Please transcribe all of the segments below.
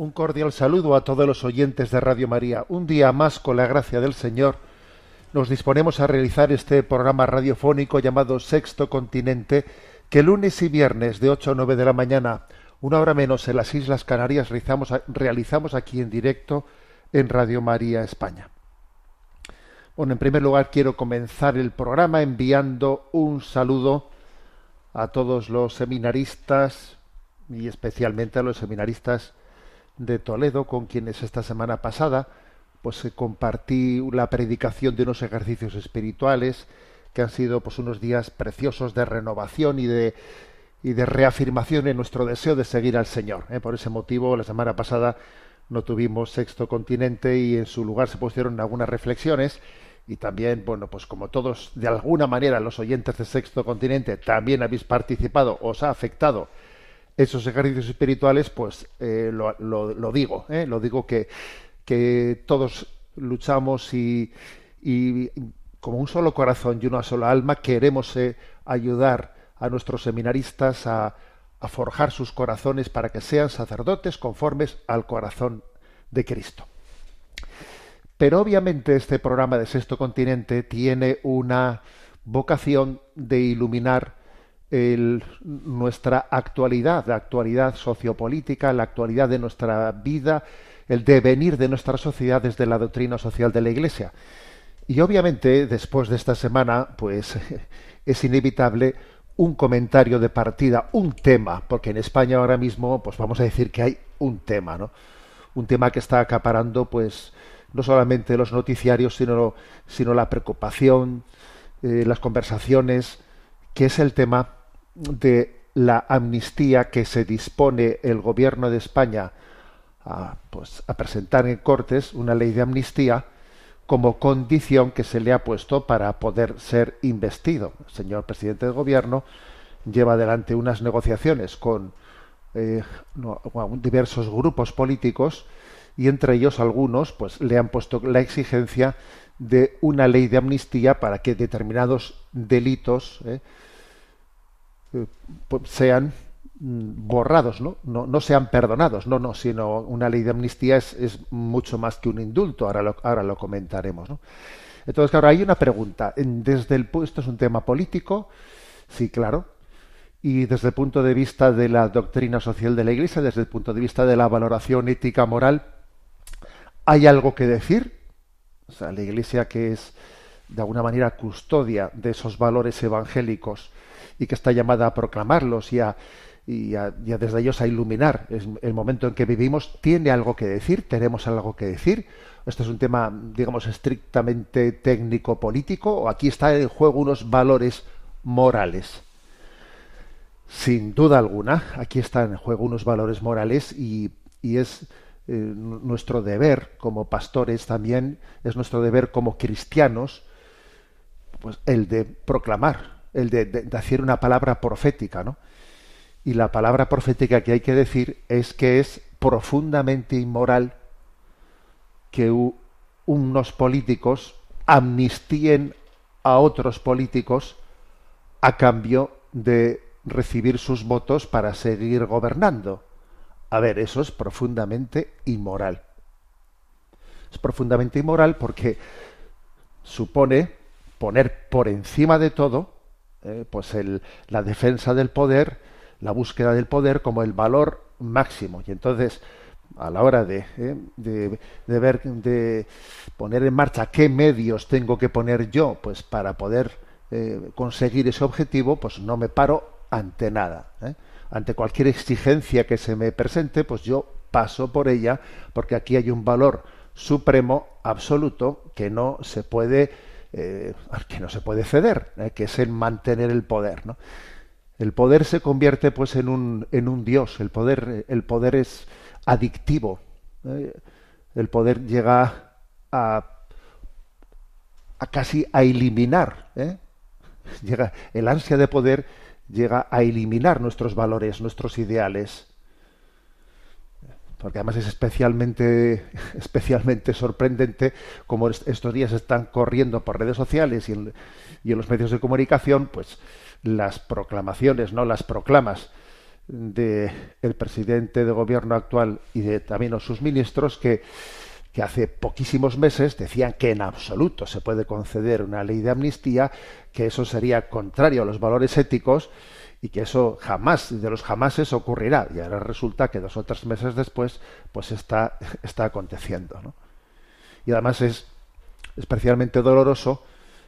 Un cordial saludo a todos los oyentes de Radio María. Un día más, con la gracia del Señor, nos disponemos a realizar este programa radiofónico llamado Sexto Continente, que lunes y viernes de 8 a 9 de la mañana, una hora menos en las Islas Canarias, realizamos, realizamos aquí en directo en Radio María España. Bueno, en primer lugar quiero comenzar el programa enviando un saludo a todos los seminaristas y especialmente a los seminaristas de Toledo, con quienes esta semana pasada pues eh, compartí la predicación de unos ejercicios espirituales que han sido pues unos días preciosos de renovación y de y de reafirmación en nuestro deseo de seguir al Señor. ¿eh? Por ese motivo, la semana pasada no tuvimos sexto continente y en su lugar se pusieron algunas reflexiones y también, bueno, pues como todos, de alguna manera, los oyentes de sexto continente también habéis participado, os ha afectado esos ejercicios espirituales, pues eh, lo, digo, ¿eh? lo digo que, todos luchamos y, como un solo corazón y una sola alma queremos eh, ayudar a nuestros seminaristas a forjar sus corazones para que sean sacerdotes conformes al corazón de Cristo. Pero obviamente este programa de Sexto Continente tiene una vocación de iluminar nuestra actualidad, la actualidad sociopolítica, la actualidad de nuestra vida, el devenir de nuestra sociedad desde la doctrina social de la Iglesia. Y obviamente, después de esta semana, pues es inevitable un comentario de partida, un tema, porque en España ahora mismo, pues vamos a decir que hay un tema, ¿no? Un tema que está acaparando, pues, no solamente los noticiarios, sino, sino la preocupación, eh, las conversaciones, que es el tema de la amnistía que se dispone el gobierno de España a, pues, a presentar en Cortes, una ley de amnistía, como condición que se le ha puesto para poder ser investido. El señor presidente del gobierno lleva adelante unas negociaciones con eh, diversos grupos políticos y entre ellos algunos pues le han puesto la exigencia de una ley de amnistía para que determinados delitos eh, sean mm, borrados, ¿no? ¿no? Sean perdonados, no, no, sino una ley de amnistía es, mucho más que un indulto, ahora lo, ahora lo comentaremos. Entonces, claro, hay una pregunta. Desde el esto es un tema político, sí, claro, y desde el punto de vista de la doctrina social de la Iglesia, desde el punto de vista de la valoración ética moral, ¿hay algo que decir? La Iglesia que es de alguna manera custodia de esos valores evangélicos, y que está llamada a proclamarlos y a, y a, desde ellos a iluminar el momento en que vivimos, tiene algo que decir, tenemos algo que decir. Esto es un tema, digamos, estrictamente técnico-político, o aquí está en juego unos valores morales. Sin duda alguna, aquí están en juego unos valores morales y, y es eh, nuestro deber como pastores también, es nuestro deber como cristianos, pues el de proclamar el de, hacer una palabra profética, ¿no? Y la palabra profética que hay que decir es que es profundamente inmoral que unos políticos amnistíen a otros políticos a cambio de recibir sus votos para seguir gobernando. A ver, eso es profundamente inmoral. Es profundamente inmoral porque supone poner por encima de todo eh, pues el, la defensa del poder, la búsqueda del poder como el valor máximo. Y entonces, a la hora de, eh, de, ver, de poner en marcha qué medios tengo que poner yo, pues para poder eh, conseguir ese objetivo, pues no me paro ante nada. Ante cualquier exigencia que se me presente, pues yo paso por ella, porque aquí hay un valor supremo, absoluto, que no se puede eh, al que no se puede ceder, ¿eh? que es el mantener el poder. ¿no? El poder se convierte pues en un, en un dios, el poder, el poder es adictivo, el poder llega a, a casi a eliminar, llega, el ansia de poder llega a eliminar nuestros valores, nuestros ideales porque además es especialmente, especialmente sorprendente como estos días están corriendo por redes sociales y en, los medios de comunicación, pues las proclamaciones, no las proclamas de el presidente de gobierno actual y de también sus ministros que hace poquísimos meses decían que en absoluto se puede conceder una ley de amnistía, que eso sería contrario a los valores éticos y que eso jamás, de los jamases ocurrirá. Y ahora resulta que dos o tres meses después, pues está, está aconteciendo. ¿no? Y además es especialmente doloroso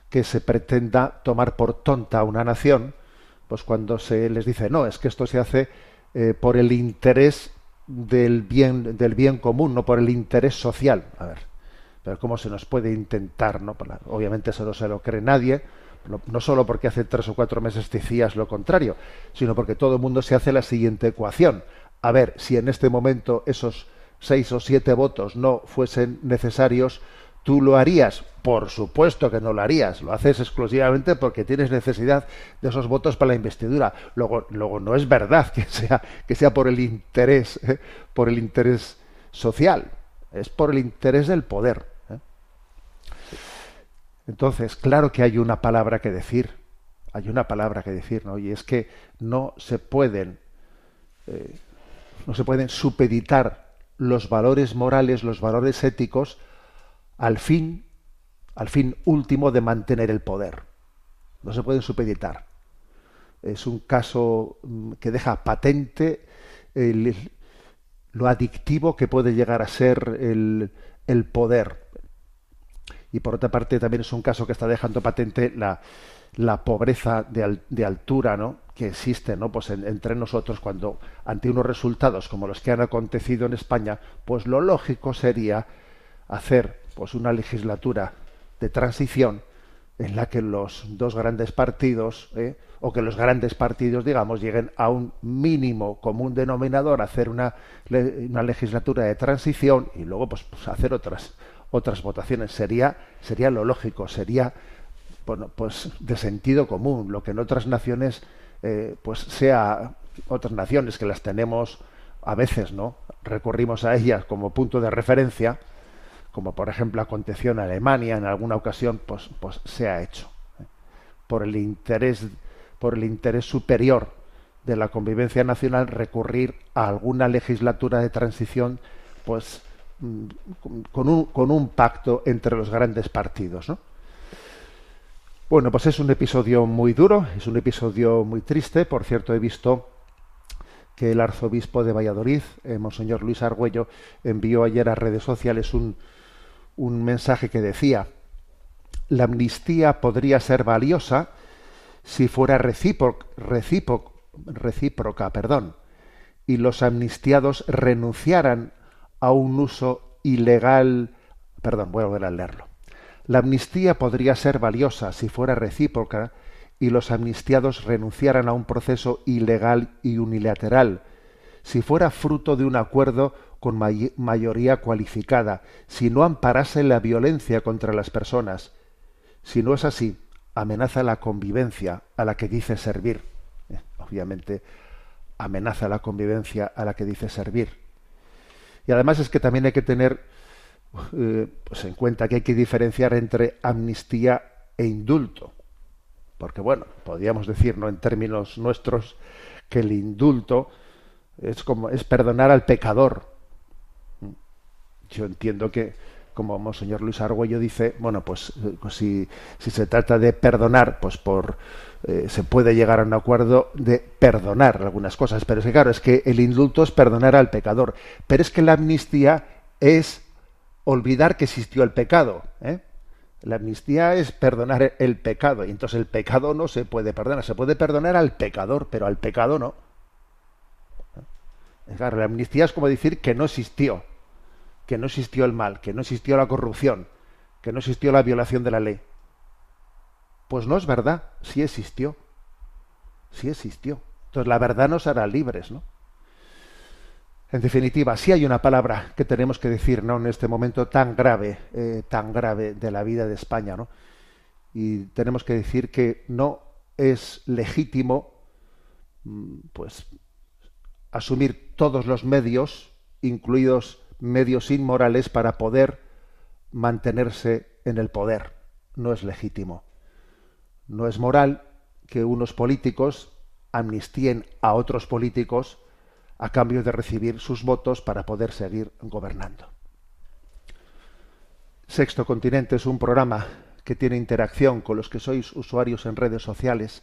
que se pretenda tomar por tonta una nación, pues cuando se les dice, no, es que esto se hace eh, por el interés del bien, del bien común, no por el interés social. A ver, pero ¿cómo se nos puede intentar? ¿no? Obviamente eso no se lo cree nadie, no, solo porque hace tres o cuatro meses decías lo contrario, sino porque todo el mundo se hace la siguiente ecuación. A ver, si en este momento esos seis o siete votos no fuesen necesarios, ¿tú lo harías? Por supuesto que no lo harías. Lo haces exclusivamente porque tienes necesidad de esos votos para la investidura. Luego, luego no es verdad que sea, que sea por el interés, ¿eh? por el interés social. Es por el interés del poder. Entonces, claro que hay una palabra que decir, hay una palabra que decir, ¿no? Y es que no se pueden, eh, no se pueden supeditar los valores morales, los valores éticos, al fin, al fin último de mantener el poder. No se pueden supeditar. Es un caso mm, que deja patente lo adictivo que puede llegar a ser el, el poder y por otra parte también es un caso que está dejando patente la, la pobreza de, de, altura ¿no? que existe ¿no? pues entre nosotros cuando ante unos resultados como los que han acontecido en España, pues lo lógico sería hacer pues una legislatura de transición en la que los dos grandes partidos ¿eh? o que los grandes partidos digamos lleguen a un mínimo común denominador hacer una, una legislatura de transición y luego pues, pues hacer otras otras votaciones. Sería, sería lo lógico, sería bueno, pues de sentido común, lo que en otras naciones eh, pues sea otras naciones que las tenemos a veces, ¿no? Recurrimos a ellas como punto de referencia, como por ejemplo aconteció en Alemania en alguna ocasión, pues, pues se ha hecho ¿eh? por el interés por el interés superior de la convivencia nacional recurrir a alguna legislatura de transición, pues con un, pacto entre los grandes partidos. ¿no? Bueno, pues es un episodio muy duro, es un episodio muy triste. Por cierto, he visto que el arzobispo de Valladolid, eh, Monseñor Luis Argüello, envió ayer a redes sociales un, un mensaje que decía, la amnistía podría ser valiosa si fuera recíproca, recíproca perdón, y los amnistiados renunciaran a un uso ilegal. Perdón, voy a volver a leerlo. La amnistía podría ser valiosa si fuera recíproca y los amnistiados renunciaran a un proceso ilegal y unilateral, si fuera fruto de un acuerdo con mayoría cualificada, si no amparase la violencia contra las personas. Si no es así, amenaza la convivencia a la que dice servir. Eh, obviamente, amenaza la convivencia a la que dice servir. Y además es que también hay que tener eh, pues en cuenta que hay que diferenciar entre amnistía e indulto. Porque bueno, podríamos decir, en términos nuestros, que el indulto es como es perdonar al pecador. Yo entiendo que, como Monseñor Luis Argüello dice, bueno, pues, eh, pues si, si se trata de perdonar, pues por eh, se puede llegar a un acuerdo de perdonar algunas cosas, pero es que claro, es que el indulto es perdonar al pecador, pero es que la amnistía es olvidar que existió el pecado. ¿eh? La amnistía es perdonar el pecado, y entonces el pecado no se puede perdonar, se puede perdonar al pecador, pero al pecado no. ¿Eh? Claro, la amnistía es como decir que no existió, que no existió el mal, que no existió la corrupción, que no existió la violación de la ley. Pues no es verdad, sí existió. Sí existió. Entonces la verdad nos hará libres, ¿no? En definitiva, sí hay una palabra que tenemos que decir, ¿no? En este momento tan grave, eh, tan grave de la vida de España, ¿no? Y tenemos que decir que no es legítimo, mm, pues, asumir todos los medios, incluidos medios inmorales, para poder mantenerse en el poder. No es legítimo. No es moral que unos políticos amnistíen a otros políticos a cambio de recibir sus votos para poder seguir gobernando. Sexto Continente es un programa que tiene interacción con los que sois usuarios en redes sociales,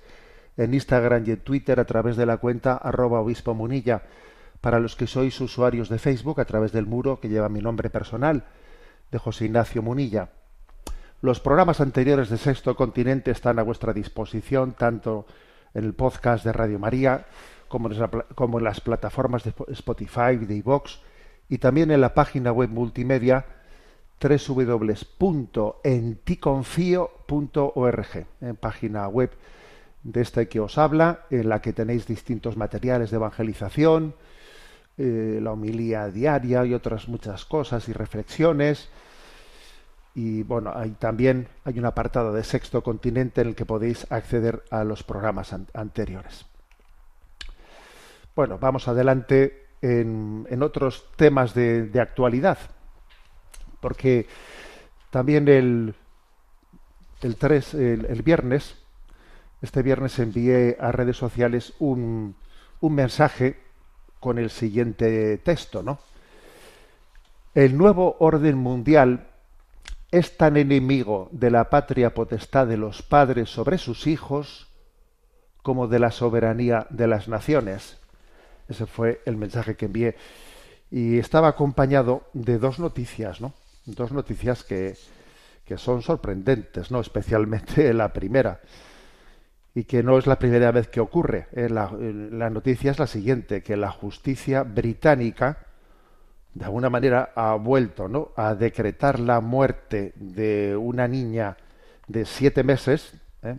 en Instagram y en Twitter a través de la cuenta arroba obispo munilla, para los que sois usuarios de Facebook a través del muro que lleva mi nombre personal, de José Ignacio Munilla. Los programas anteriores de Sexto Continente están a vuestra disposición tanto en el podcast de Radio María como en las plataformas de Spotify, de iVox y también en la página web multimedia www.enticonfio.org, en página web de esta que os habla, en la que tenéis distintos materiales de evangelización, eh, la homilía diaria y otras muchas cosas y reflexiones. Y bueno, hay también hay un apartado de Sexto Continente en el que podéis acceder a los programas anteriores. Bueno, vamos adelante en, otros temas de, actualidad, porque también el, el 3, el, viernes, este viernes envié a redes sociales un, un mensaje con el siguiente texto, ¿no? El nuevo orden mundial es tan enemigo de la patria potestad de los padres sobre sus hijos como de la soberanía de las naciones. Ese fue el mensaje que envié. Y estaba acompañado de dos noticias, ¿no? Dos noticias que, que son sorprendentes, ¿no? Especialmente la primera. Y que no es la primera vez que ocurre. Eh, la, la noticia es la siguiente, que la justicia británica, de alguna manera, ha vuelto ¿no? a decretar la muerte de una niña de siete meses, ¿eh?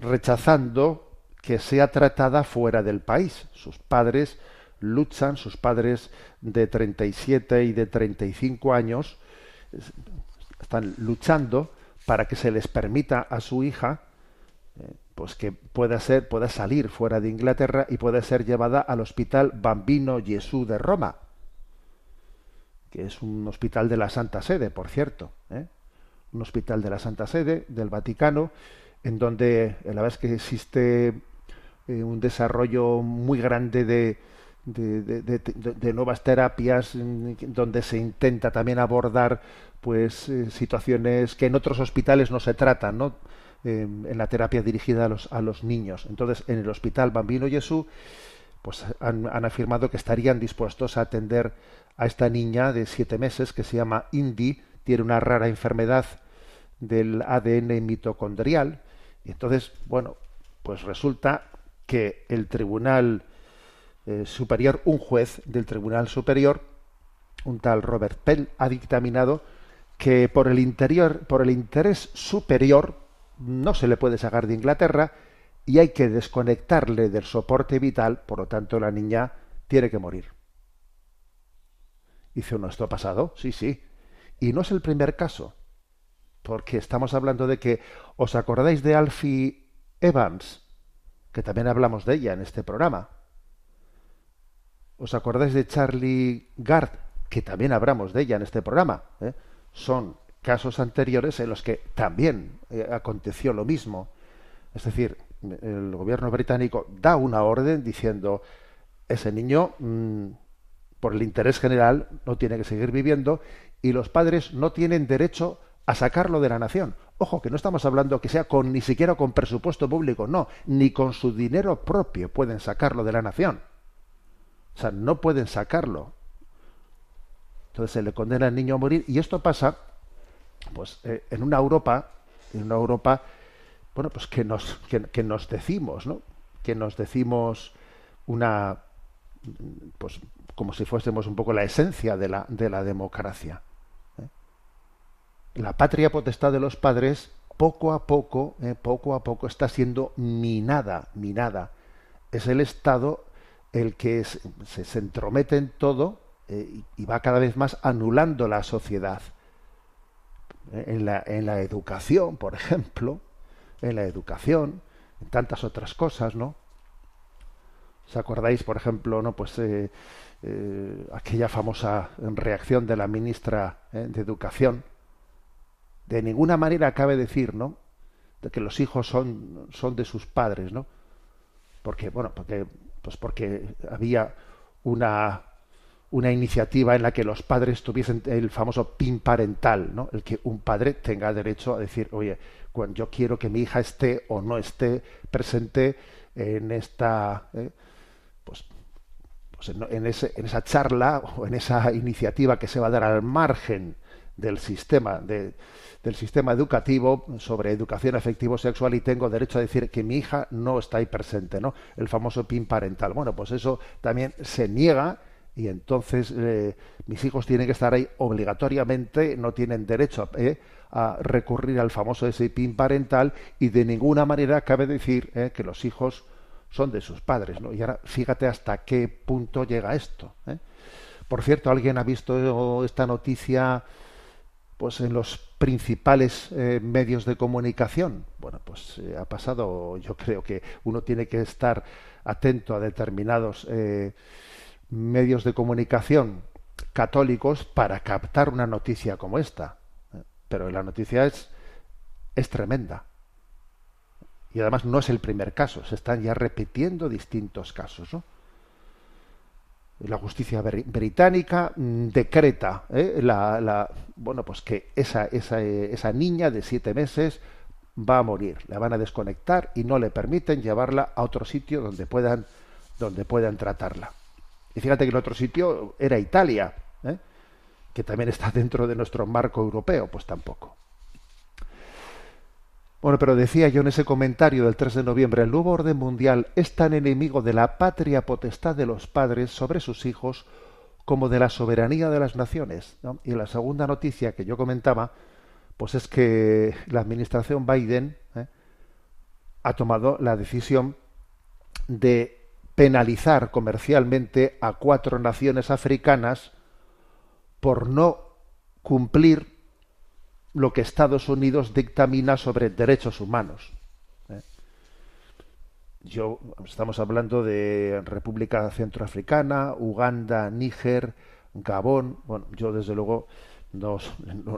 rechazando que sea tratada fuera del país. Sus padres luchan, sus padres de 37 y de 35 años están luchando para que se les permita a su hija eh, pues que pueda ser pueda salir fuera de Inglaterra y pueda ser llevada al hospital Bambino Gesù de Roma que es un hospital de la Santa Sede por cierto ¿eh? un hospital de la Santa Sede del Vaticano en donde la verdad es que existe eh, un desarrollo muy grande de, de, nuevas terapias donde se intenta también abordar pues eh, situaciones que en otros hospitales no se tratan ¿no? en la terapia dirigida a los, a los niños entonces en el hospital Bambino Jesús pues han, han, afirmado que estarían dispuestos a atender a esta niña de siete meses que se llama Indy tiene una rara enfermedad del ADN mitocondrial y entonces bueno pues resulta que el Tribunal eh, Superior, un juez del Tribunal Superior, un tal Robert Pell, ha dictaminado que por el interior, por el interés superior, no se le puede sacar de Inglaterra y hay que desconectarle del soporte vital, por lo tanto la niña tiene que morir. Dice uno, ¿esto ha pasado? Sí, sí. Y no es el primer caso, porque estamos hablando de que, ¿os acordáis de Alfie Evans? que también hablamos de ella en este programa. ¿Os acordáis de Charlie Gard, que también hablamos de ella en este programa? ¿eh? Son casos anteriores en los que también eh, aconteció lo mismo. Es decir, el gobierno británico da una orden diciendo ese niño, mm, por el interés general, no tiene que seguir viviendo y los padres no tienen derecho a sacarlo de la nación. Ojo, que no estamos hablando que sea con ni siquiera con presupuesto público, no, ni con su dinero propio pueden sacarlo de la nación. O sea, no pueden sacarlo. Entonces se le condena al niño a morir y esto pasa, pues, eh, en una Europa, en una Europa, bueno, pues que nos, que, nos decimos, ¿no? Que nos decimos una, pues, como si fuésemos un poco la esencia de la, de la democracia la patria potestad de los padres poco a poco, eh, poco a poco está siendo minada, minada. Es el Estado el que se, se, entromete en todo eh, y va cada vez más anulando la sociedad. Eh, en la, en la educación, por ejemplo, en la educación, en tantas otras cosas, ¿no? ¿Os acordáis, por ejemplo, no, pues eh, aquella famosa reacción de la ministra de Educación? De ninguna manera cabe decir, ¿no? De que los hijos son, son de sus padres, ¿no? Porque, bueno, porque, pues porque había una una iniciativa en la que los padres tuviesen el famoso PIN parental, ¿no? El que un padre tenga derecho a decir, oye, cuando yo quiero que mi hija esté o no esté presente en esta, eh, pues, pues en, esa charla o en esa iniciativa que se va a dar al margen del sistema de, del sistema educativo sobre educación afectivo sexual y tengo derecho a decir que mi hija no está ahí presente, ¿no? El famoso PIN parental. Bueno, pues eso también se niega y entonces eh, mis hijos tienen que estar ahí obligatoriamente, no tienen derecho eh, a recurrir al famoso ese PIN parental y de ninguna manera cabe decir eh, que los hijos son de sus padres. ¿no? Y ahora fíjate hasta qué punto llega esto. Por cierto, ¿alguien ha visto esta noticia pues en los principales medios de comunicación? Bueno, pues ha pasado, yo creo que uno tiene que estar atento a determinados medios de comunicación católicos para captar una noticia como esta. Pero la noticia es, es tremenda. Y además no es el primer caso, se están ya repitiendo distintos casos. La justicia británica mm, decreta ¿eh? la, la, bueno, pues que esa, esa, esa niña de siete meses va a morir, la van a desconectar y no le permiten llevarla a otro sitio donde puedan, donde puedan tratarla. Y fíjate que el otro sitio era Italia, ¿eh? que también está dentro de nuestro marco europeo, pues tampoco. Bueno, pero decía yo en ese comentario del 3 de noviembre, el nuevo orden mundial es tan enemigo de la patria potestad de los padres sobre sus hijos como de la soberanía de las naciones. Y la segunda noticia que yo comentaba, pues es que la administración Biden ¿eh? ha tomado la decisión de penalizar comercialmente a cuatro naciones africanas por no cumplir lo que Estados Unidos dictamina sobre derechos humanos. ¿eh? Yo estamos hablando de República Centroafricana, Uganda, Níger, Gabón. Bueno, yo desde luego no,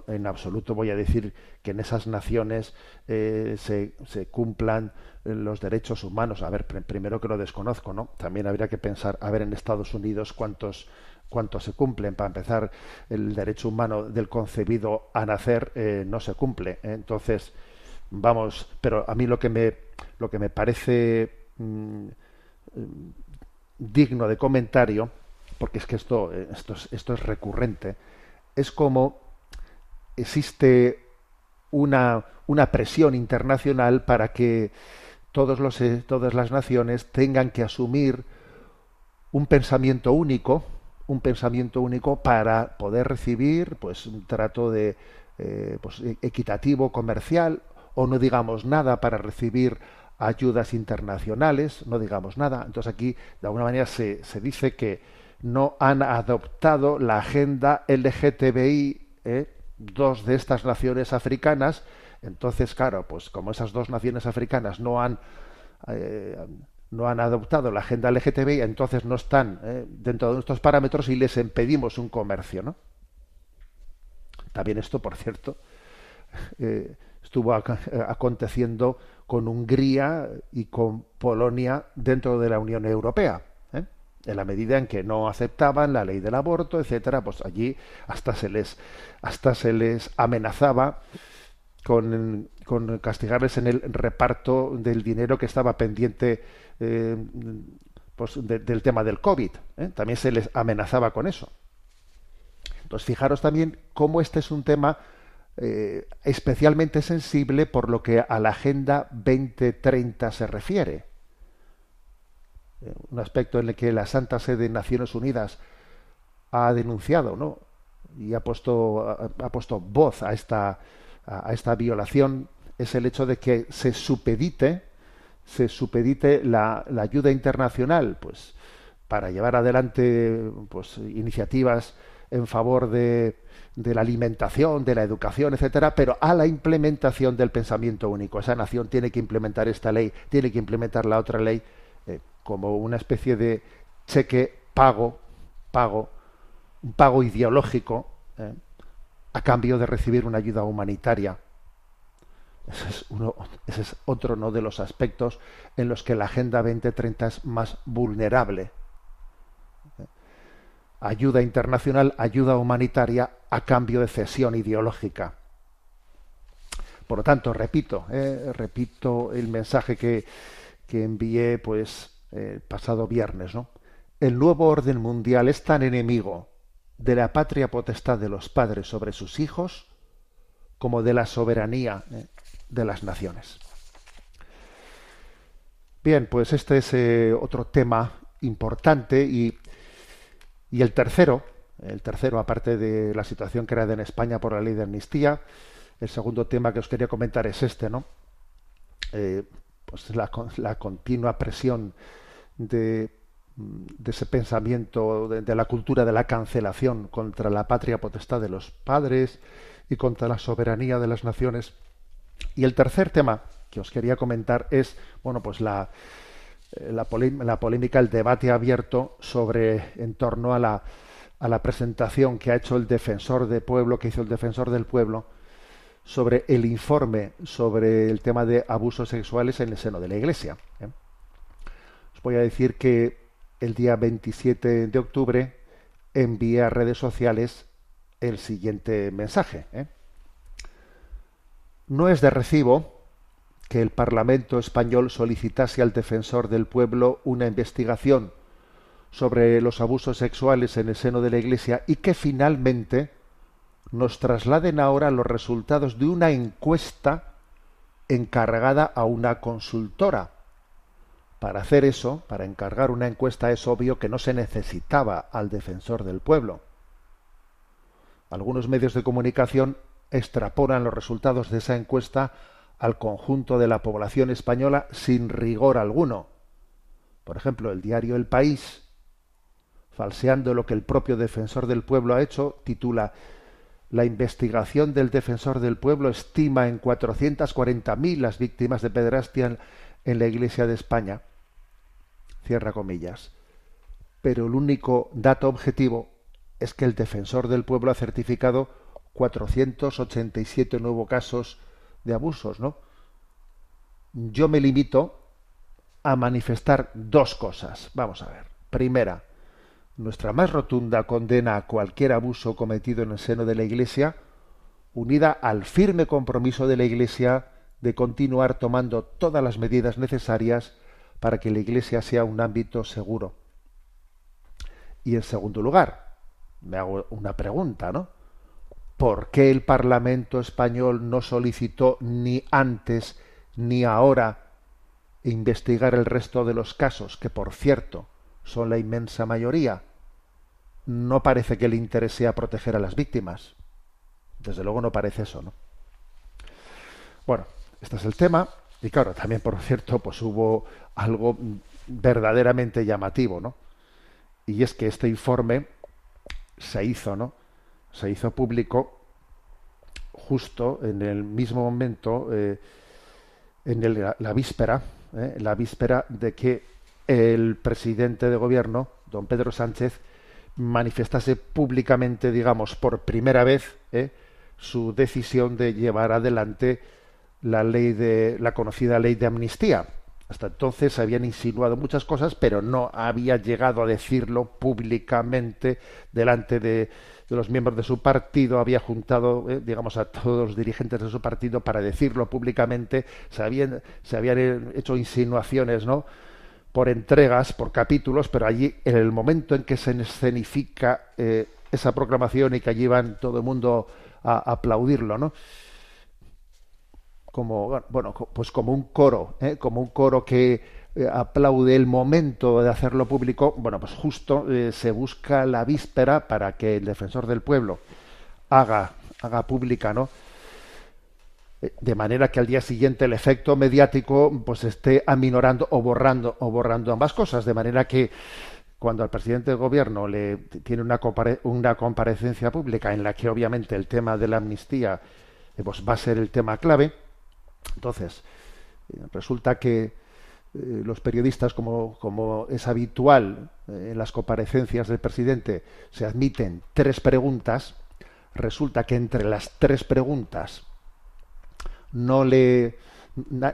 en absoluto voy a decir que en esas naciones eh, se, se, cumplan los derechos humanos. A ver, primero que lo desconozco, ¿no? También habría que pensar, a ver, en Estados Unidos cuántos cuántos se cumplen. Para empezar, el derecho humano del concebido a nacer eh, no se cumple. Entonces, vamos, pero a mí lo que me lo que me parece mm, digno de comentario, porque es que esto esto esto es recurrente es como existe una, una presión internacional para que todos los, eh, todas las naciones tengan que asumir un pensamiento único, un pensamiento único para poder recibir pues un trato de eh, pues, e, equitativo comercial o no digamos nada para recibir ayudas internacionales, no digamos nada. Entonces aquí de alguna manera se, se dice que no han adoptado la agenda LGTBI, ¿eh? dos de estas naciones africanas. Entonces, claro, pues como esas dos naciones africanas no han, eh, no han adoptado la agenda LGTBI, entonces no están ¿eh? dentro de nuestros parámetros y les impedimos un comercio, ¿no? También esto, por cierto, estuvo aconteciendo con Hungría y con Polonia dentro de la Unión Europea en la medida en que no aceptaban la ley del aborto, etcétera, pues allí hasta se les hasta se les amenazaba con, castigarles en el reparto del dinero que estaba pendiente eh, pues del tema del COVID. ¿eh? También se les amenazaba con eso. Entonces, fijaros también cómo este es un tema eh, especialmente sensible por lo que a la Agenda 2030 se refiere un aspecto en el que la Santa Sede de Naciones Unidas ha denunciado, ¿no? Y ha puesto, ha, puesto voz a esta, a esta violación es el hecho de que se supedite, se supedite la, la ayuda internacional, pues, para llevar adelante pues, iniciativas en favor de, de, la alimentación, de la educación, etcétera, pero a la implementación del pensamiento único. Esa nación tiene que implementar esta ley, tiene que implementar la otra ley eh, como una especie de cheque pago, pago, un pago ideológico eh, a cambio de recibir una ayuda humanitaria. Ese es, uno, es otro ¿no? de los aspectos en los que la Agenda 2030 es más vulnerable ayuda internacional, ayuda humanitaria a cambio de cesión ideológica. Por lo tanto, repito, eh, repito el mensaje que, que envié pues eh, pasado viernes, ¿no? El nuevo orden mundial es tan enemigo de la patria potestad de los padres sobre sus hijos como de la soberanía eh, de las naciones. Bien, pues este es otro tema importante y y el tercero, el tercero, aparte de la situación creada en España por la ley de amnistía, el segundo tema que os quería comentar es este, ¿no? Eh, pues la, la, continua presión de, de ese pensamiento, de, la cultura de la cancelación contra la patria potestad de los padres y contra la soberanía de las naciones. Y el tercer tema que os quería comentar es, bueno, pues la, eh, la, polémica, el debate abierto sobre en torno a la, a la presentación que ha hecho el defensor de pueblo, que hizo el defensor del pueblo, sobre el informe sobre el tema de abusos sexuales en el seno de la Iglesia. ¿eh? Os voy a decir que el día 27 de octubre envié a redes sociales el siguiente mensaje. ¿eh? No es de recibo que el Parlamento español solicitase al defensor del pueblo una investigación sobre los abusos sexuales en el seno de la Iglesia y que finalmente nos trasladen ahora los resultados de una encuesta encargada a una consultora. Para hacer eso, para encargar una encuesta, es obvio que no se necesitaba al defensor del pueblo. Algunos medios de comunicación extrapolan los resultados de esa encuesta al conjunto de la población española sin rigor alguno. Por ejemplo, el diario El País, falseando lo que el propio defensor del pueblo ha hecho, titula La investigación del defensor del pueblo estima en 440.000 las víctimas de pedrastia en la Iglesia de España. Cierra comillas. Pero el único dato objetivo es que el defensor del pueblo ha certificado 487 nuevos casos de abusos, ¿no? Yo me limito a manifestar dos cosas. Vamos a ver. Primera, nuestra más rotunda condena a cualquier abuso cometido en el seno de la Iglesia, unida al firme compromiso de la Iglesia de continuar tomando todas las medidas necesarias para que la Iglesia sea un ámbito seguro. Y en segundo lugar, me hago una pregunta, ¿no? ¿por qué el Parlamento español no solicitó ni antes ni ahora investigar el resto de los casos, que por cierto son la inmensa mayoría? No parece que le interese a proteger a las víctimas. Desde luego no parece eso, ¿no? Bueno, este es el tema. Y claro, también, por cierto, pues hubo algo verdaderamente llamativo, ¿no? Y es que este informe se hizo, ¿no? se hizo público justo en el mismo momento, eh, en la víspera, eh, la víspera de que el presidente de gobierno, don Pedro Sánchez, manifestase públicamente, digamos, por primera vez, eh, su decisión de llevar adelante la ley de la conocida ley de amnistía. Hasta entonces habían insinuado muchas cosas, pero no había llegado a decirlo públicamente delante de, de los miembros de su partido, había juntado, eh, digamos, a todos los dirigentes de su partido para decirlo públicamente, se habían, se habían hecho insinuaciones, ¿no? por entregas, por capítulos, pero allí, en el momento en que se escenifica eh, esa proclamación y que allí van todo el mundo a aplaudirlo, ¿no? Como, bueno, pues como un coro, ¿eh? como un coro que eh, aplaude el momento de hacerlo público, bueno, pues justo eh, se busca la víspera para que el defensor del pueblo haga, haga pública, ¿no? eh, de manera que al día siguiente el efecto mediático pues esté aminorando o borrando o borrando ambas cosas, de manera que cuando al presidente del gobierno le tiene una, una comparecencia pública en la que obviamente el tema de la amnistía pues va a ser el tema clave, entonces eh, resulta que los periodistas, como, es habitual en las comparecencias del presidente, se admiten tres preguntas, resulta que entre las tres preguntas no le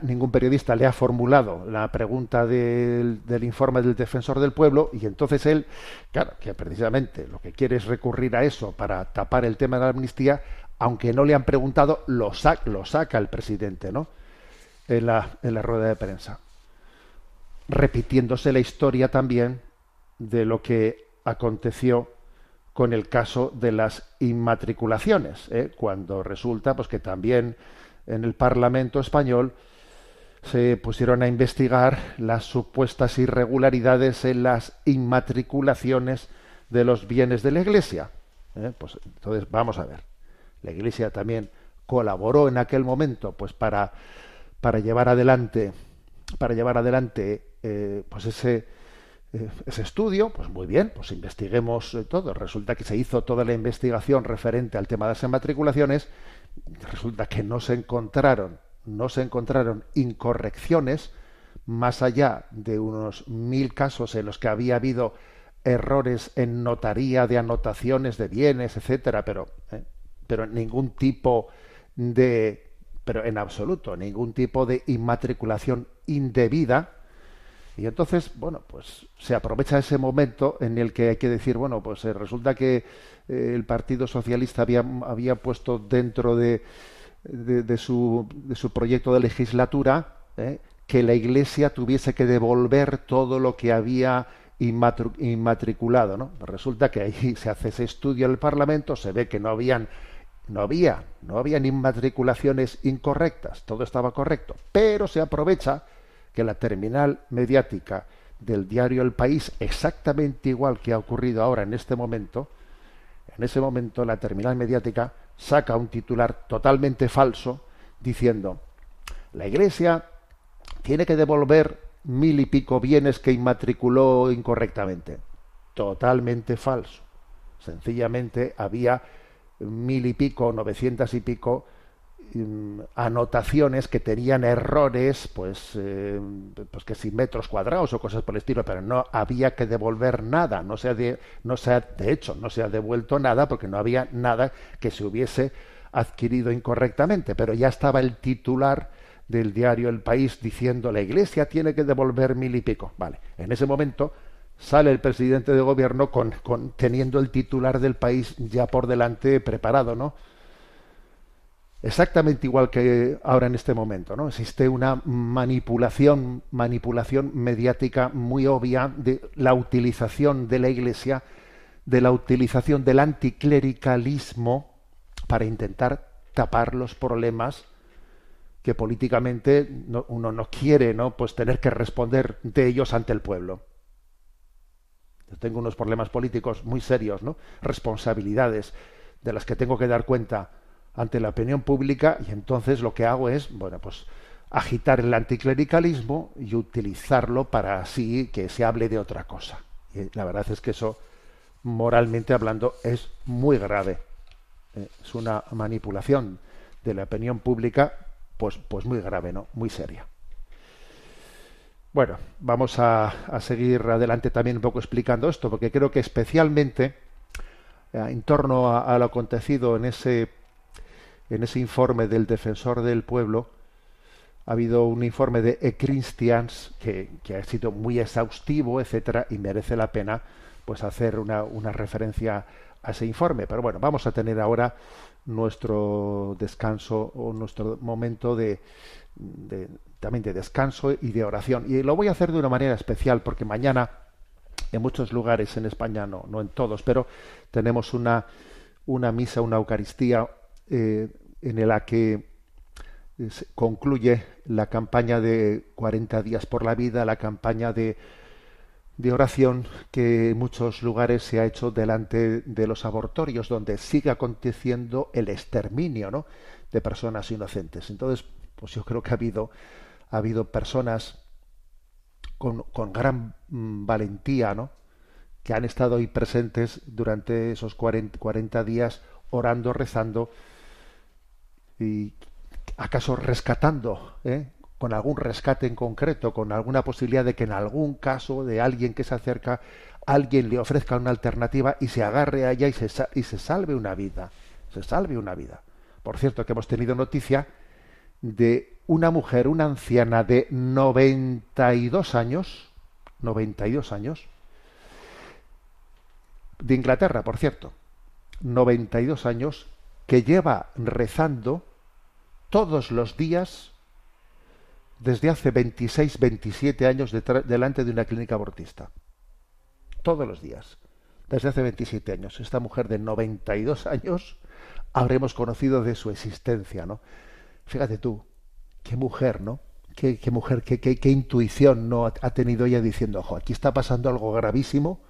ningún periodista le ha formulado la pregunta del, informe del defensor del pueblo y entonces él, claro, que precisamente lo que quiere es recurrir a eso para tapar el tema de la amnistía, aunque no le han preguntado, lo, saca el presidente, ¿no? En la, en la rueda de prensa. Repitiéndose la historia también de lo que aconteció con el caso de las inmatriculaciones, ¿eh? cuando resulta pues que también en el Parlamento español se pusieron a investigar las supuestas irregularidades en las inmatriculaciones de los bienes de la Iglesia. ¿eh? Pues entonces vamos a ver. La Iglesia también colaboró en aquel momento, pues para para llevar adelante para llevar adelante eh, pues ese eh, ese estudio, pues muy bien, pues investiguemos todo. Resulta que se hizo toda la investigación referente al tema de las inmatriculaciones resulta que no se encontraron, no se encontraron incorrecciones más allá de unos mil casos en los que había habido errores en notaría de anotaciones de bienes, etcétera, pero, ¿eh? Pero ningún tipo de, pero en absoluto, ningún tipo de inmatriculación indebida. Y entonces, bueno, pues se aprovecha ese momento en el que hay que decir, bueno, pues eh, resulta que eh, el Partido Socialista había, había puesto dentro de, de, su, de, su, proyecto de legislatura eh, que la Iglesia tuviese que devolver todo lo que había inmatriculado. ¿no? Resulta que ahí se hace ese estudio en el Parlamento, se ve que no habían no había, no habían inmatriculaciones incorrectas, todo estaba correcto, pero se aprovecha que la terminal mediática del diario El País, exactamente igual que ha ocurrido ahora en este momento, en ese momento la terminal mediática saca un titular totalmente falso diciendo la Iglesia tiene que devolver mil y pico bienes que inmatriculó incorrectamente. Totalmente falso. Sencillamente había mil y pico, novecientas y pico Mm, anotaciones que tenían errores, pues, eh, pues que sin metros cuadrados o cosas por el estilo, pero no había que devolver nada, no se ha de, no se ha, de hecho, no se ha devuelto nada porque no había nada que se hubiese adquirido incorrectamente, pero ya estaba el titular del diario El País diciendo la Iglesia tiene que devolver mil y pico. Vale, en ese momento sale el presidente de gobierno con, con teniendo el titular del país ya por delante preparado, ¿no? exactamente igual que ahora en este momento, ¿no? Existe una manipulación, manipulación mediática muy obvia de la utilización de la Iglesia, de la utilización del anticlericalismo para intentar tapar los problemas que políticamente uno no quiere, ¿no? Pues tener que responder de ellos ante el pueblo. Tengo unos problemas políticos muy serios, ¿no? Responsabilidades de las que tengo que dar cuenta ante la opinión pública y entonces lo que hago es, bueno, pues agitar el anticlericalismo y utilizarlo para así que se hable de otra cosa. Y la verdad es que eso, moralmente hablando, es muy grave. Eh, es una manipulación de la opinión pública, pues, pues muy grave, ¿no? Muy seria. Bueno, vamos a, a seguir adelante también un poco explicando esto, porque creo que especialmente eh, en torno a, lo acontecido en ese en ese informe del defensor del pueblo ha habido un informe de E-Christians que, ha sido muy exhaustivo, etcétera, y merece la pena pues hacer una, una referencia a ese informe. Pero bueno, vamos a tener ahora nuestro descanso o nuestro momento de, también de descanso y de oración. Y lo voy a hacer de una manera especial porque mañana en muchos lugares en España, no, no en todos, pero tenemos una, una misa, una Eucaristía eh, en la que concluye la campaña de 40 días por la vida, la campaña de, de oración que en muchos lugares se ha hecho delante de los abortorios, donde sigue aconteciendo el exterminio, ¿no? de personas inocentes. Entonces, pues yo creo que ha habido, ha habido personas con, con gran mm, valentía, ¿no? que han estado ahí presentes durante esos 40, días orando, rezando y acaso rescatando, ¿eh? Con algún rescate en concreto, con alguna posibilidad de que en algún caso de alguien que se acerca, alguien le ofrezca una alternativa y se agarre a ella y se, y se salve una vida, se salve una vida. Por cierto, que hemos tenido noticia de una mujer, una anciana de 92 años, 92 años, de Inglaterra, por cierto, 92 años, que lleva rezando todos los días desde hace 26, 27 años delante de una clínica abortista. Todos los días. Desde hace 27 años. Esta mujer de 92 años habremos conocido de su existencia, ¿no? Fíjate tú, qué mujer, ¿no? Qué, mujer, qué, qué, qué, intuición no ha tenido ella diciendo, ojo, aquí está pasando algo gravísimo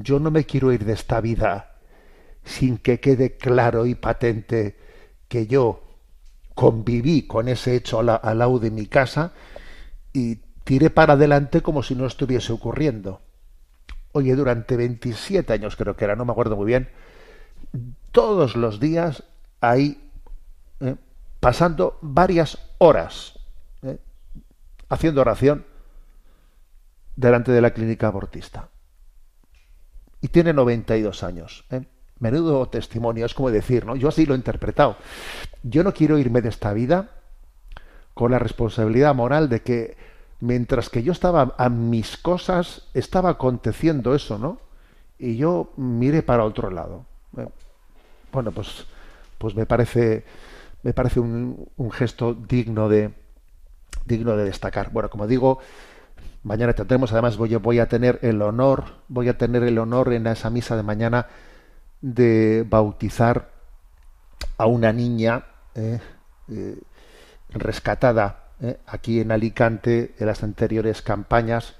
yo no me quiero ir de esta vida sin que quede claro y patente que yo conviví con ese hecho al, lado de mi casa y tiré para adelante como si no estuviese ocurriendo. Oye, durante 27 años creo que era, no me acuerdo muy bien, todos los días ahí eh, pasando varias horas eh, haciendo oración delante de la clínica abortista y tiene 92 años. ¿eh? Menudo testimonio, es como decir, ¿no? Yo así lo he interpretado. Yo no quiero irme de esta vida con la responsabilidad moral de que mientras que yo estaba a mis cosas, estaba aconteciendo eso, ¿no? Y yo mire para otro lado. ¿eh? Bueno, pues, pues me parece, me parece un, un gesto digno de, digno de destacar. Bueno, como digo, Mañana tendremos, además voy, voy a tener el honor, voy a tener el honor en esa misa de mañana de bautizar a una niña eh, eh, rescatada eh, aquí en Alicante en las anteriores campañas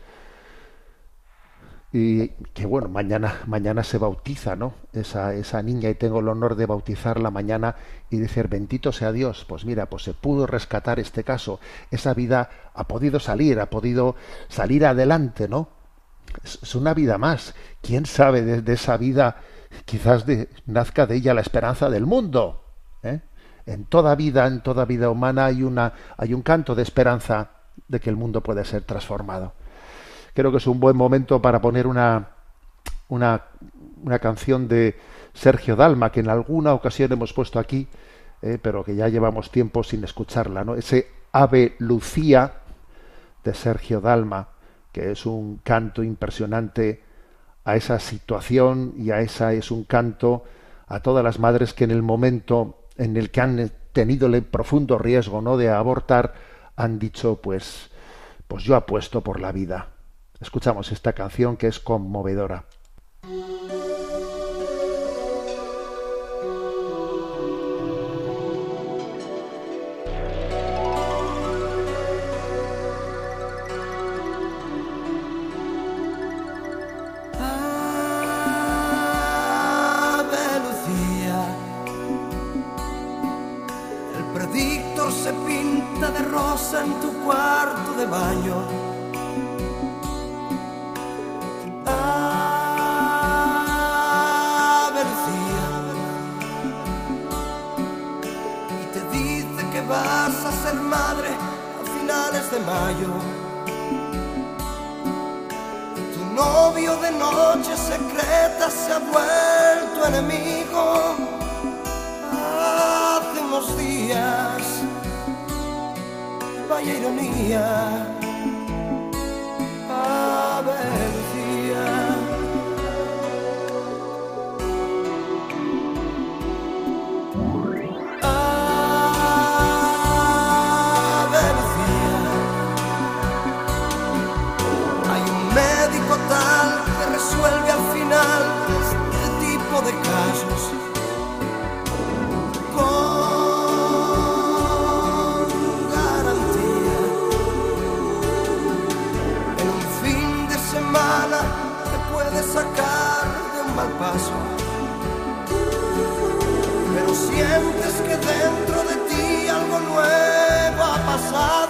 y que bueno, mañana, mañana se bautiza, ¿no? Esa, esa niña y tengo el honor de bautizarla mañana y decir, bendito sea Dios, pues mira, pues se pudo rescatar este caso, esa vida ha podido salir, ha podido salir adelante, ¿no? Es, una vida más. ¿Quién sabe de, esa vida quizás de, nazca de ella la esperanza del mundo? ¿eh? En toda vida, en toda vida humana hay, una, hay un canto de esperanza de que el mundo puede ser transformado creo que es un buen momento para poner una, una, una canción de Sergio Dalma, que en alguna ocasión hemos puesto aquí, eh, pero que ya llevamos tiempo sin escucharla, ¿no? Ese Ave Lucía de Sergio Dalma, que es un canto impresionante a esa situación y a esa es un canto a todas las madres que en el momento en el que han tenido el profundo riesgo no de abortar han dicho pues pues yo apuesto por la vida Escuchamos esta canción que es conmovedora. De baño madre a finales de mayo. Tu novio de noche secreta se ha vuelto enemigo hace unos días. Vaya ironía. sientes que dentro de ti algo nuevo ha pasado.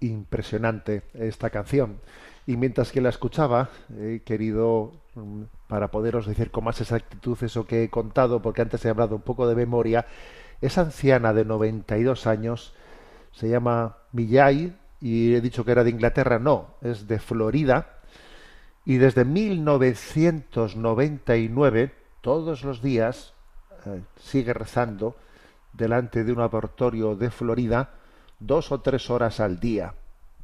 Impresionante esta canción. Y mientras que la escuchaba, he querido, mm, para poderos decir con más exactitud eso que he contado, porque antes he hablado un poco de memoria, esa anciana de 92 años se llama Millay y he dicho que era de Inglaterra, no, es de Florida. Y desde 1999, todos los días, eh, sigue rezando delante de un laboratorio de Florida dos o tres horas al día.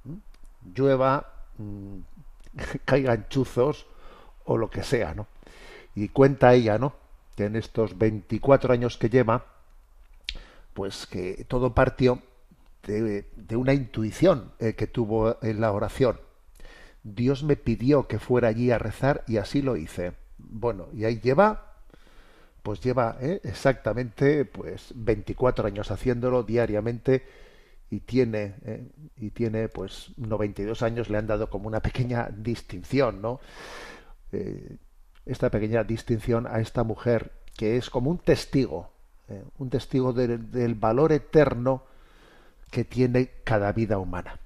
¿Mm? Llueva, mm, caigan chuzos o lo que sea, ¿no? Y cuenta ella, ¿no? Que en estos 24 años que lleva, pues que todo partió de, una intuición eh, que tuvo en la oración. Dios me pidió que fuera allí a rezar y así lo hice. Bueno, y ahí lleva, pues lleva ¿eh? exactamente pues 24 años haciéndolo diariamente y tiene ¿eh? y tiene pues 92 años le han dado como una pequeña distinción, ¿no? Eh, esta pequeña distinción a esta mujer que es como un testigo, ¿eh? un testigo del, del valor eterno que tiene cada vida humana.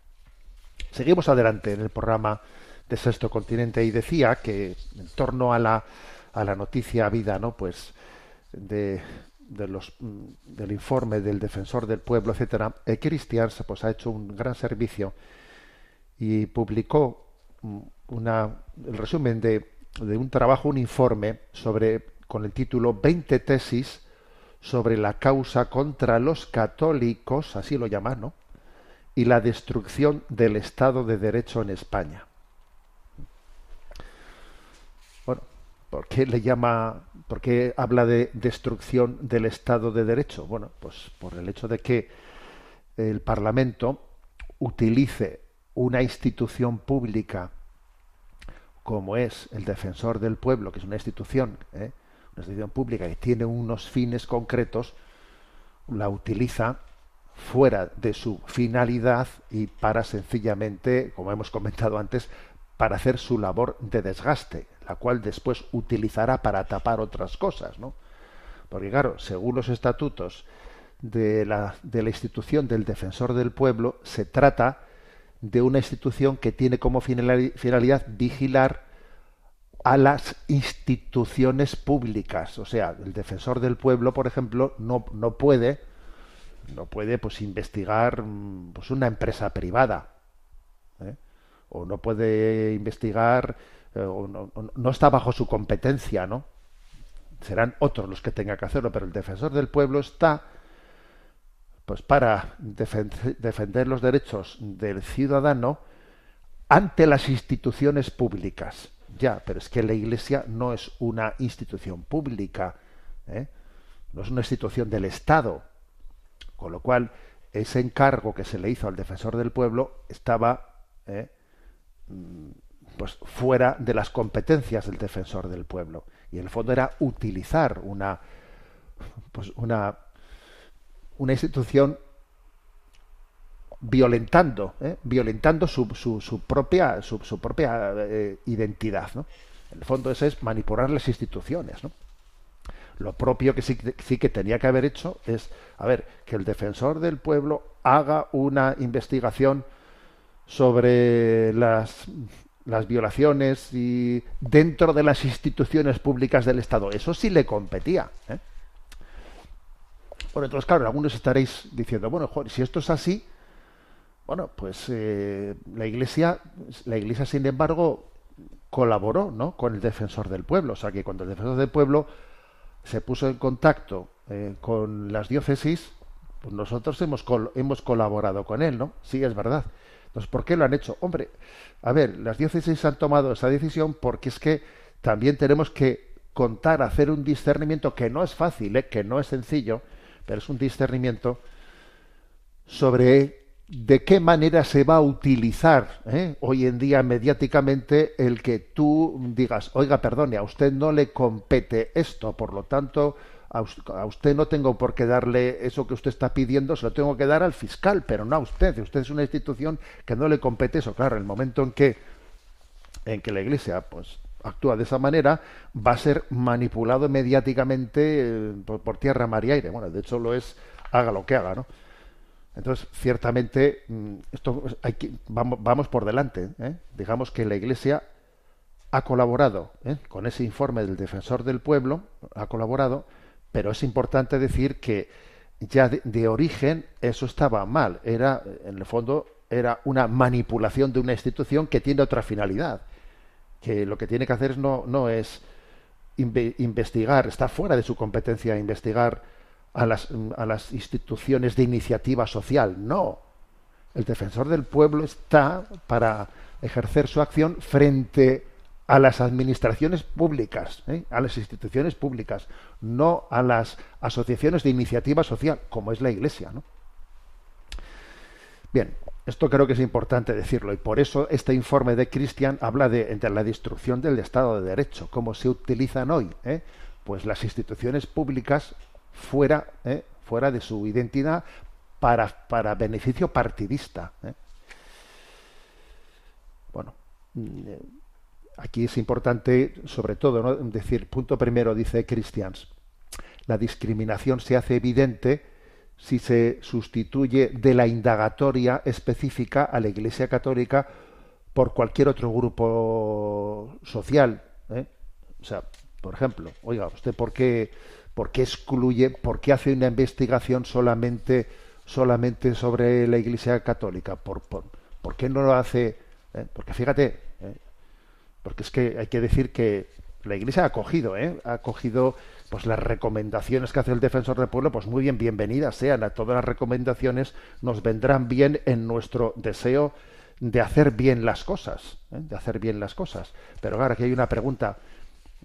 Seguimos adelante en el programa de Sexto Continente y decía que en torno a la, a la noticia vida, ¿no? Pues de, los, del informe del defensor del pueblo, etcétera, el Christians pues ha hecho un gran servicio y publicó una, el resumen de, de un trabajo, un informe sobre con el título 20 tesis sobre la causa contra los católicos, así lo llaman, ¿no? y la destrucción del Estado de Derecho en España. Bueno, ¿por qué le llama, por qué habla de destrucción del Estado de Derecho? Bueno, pues por el hecho de que el Parlamento utilice una institución pública como es el defensor del pueblo, que es una institución, ¿eh? una institución pública que tiene unos fines concretos, la utiliza fuera de su finalidad y para sencillamente, como hemos comentado antes, para hacer su labor de desgaste, la cual después utilizará para tapar otras cosas, ¿no? Porque claro, según los estatutos de la, de la institución del defensor del pueblo, se trata de una institución que tiene como finalidad vigilar a las instituciones públicas. O sea, el defensor del pueblo, por ejemplo, no, no puede no puede pues investigar mm, pues una empresa privada ¿eh? o no puede investigar o no, está bajo su competencia no serán otros los que tengan que hacerlo pero el defensor del pueblo está pues para defender, los derechos del ciudadano ante las instituciones públicas. Ya pero es que la iglesia no es una institución pública ¿eh? no es una institución del estado. Con lo cual, ese encargo que se le hizo al defensor del pueblo estaba eh, pues fuera de las competencias del defensor del pueblo. Y en el fondo era utilizar una, pues una, una institución violentando, ¿eh? violentando su, su, propia, su, su propia eh, identidad. ¿no? En el fondo ese es manipular las instituciones. ¿no? Lo propio que sí, sí, que tenía que haber hecho es, a ver, que el defensor del pueblo haga una investigación sobre las, las violaciones y dentro de las instituciones públicas del Estado. Eso sí le competía. ¿eh? Bueno, entonces, claro, algunos estaréis diciendo, bueno, si esto es así, bueno, pues eh, la Iglesia, la Iglesia, sin embargo, colaboró, ¿no? Con el defensor del pueblo, o sea que cuando el defensor del pueblo se puso en contacto eh, con las diócesis, pues nosotros hemos, hemos colaborado con él, ¿no? Sí, es verdad. Entonces, ¿por qué lo han hecho? Hombre, a ver, las diócesis han tomado esa decisión porque es que también tenemos que contar, hacer un discernimiento que no es fácil, ¿eh? que no es sencillo, pero es un discernimiento sobre de qué manera se va a utilizar ¿eh? hoy en día mediáticamente el que tú digas, oiga, perdone, a usted no le compete esto, por lo tanto, a usted no tengo por qué darle eso que usted está pidiendo, se lo tengo que dar al fiscal, pero no a usted. Usted es una institución que no le compete eso. Claro, el momento en que en que la Iglesia pues actúa de esa manera va a ser manipulado mediáticamente eh, por, tierra, mar y aire. Bueno, de hecho lo es, haga lo que haga, ¿no? Entonces, ciertamente, mm, esto hay que, vamos, vamos por delante. ¿eh? Digamos que la Iglesia ha colaborado ¿eh? con ese informe del defensor del pueblo, ha colaborado, pero es importante decir que ya de, origen eso estaba mal. Era, en el fondo, era una manipulación de una institución que tiene otra finalidad. Que lo que tiene que hacer no, no es investigar, está fuera de su competencia investigar a las, a las instituciones de iniciativa social. No. El defensor del pueblo está para ejercer su acción frente a las administraciones públicas, ¿eh? a las instituciones públicas, no a las asociaciones de iniciativa social, como es la Iglesia. ¿no? Bien, esto creo que es importante decirlo y por eso este informe de Christian habla de, la destrucción del Estado de Derecho, cómo se utilizan hoy, ¿eh? pues las instituciones públicas fuera, ¿eh? fuera de su identidad para, para beneficio partidista. Bueno. Aquí es importante, sobre todo, ¿no? decir, punto primero, dice Christians, la discriminación se hace evidente si se sustituye de la indagatoria específica a la Iglesia Católica por cualquier otro grupo social. ¿eh? O sea, por ejemplo, oiga, ¿usted por qué, por qué excluye, por qué hace una investigación solamente, solamente sobre la Iglesia Católica? ¿Por, por, por qué no lo hace? ¿Eh? Porque fíjate, porque es que hay que decir que la Iglesia ha cogido, ¿eh? ha cogido pues las recomendaciones que hace el defensor del pueblo, pues muy bien, bienvenidas sean. A todas las recomendaciones nos vendrán bien en nuestro deseo de hacer bien las cosas, ¿eh? de hacer bien las cosas. Pero ahora aquí hay una pregunta,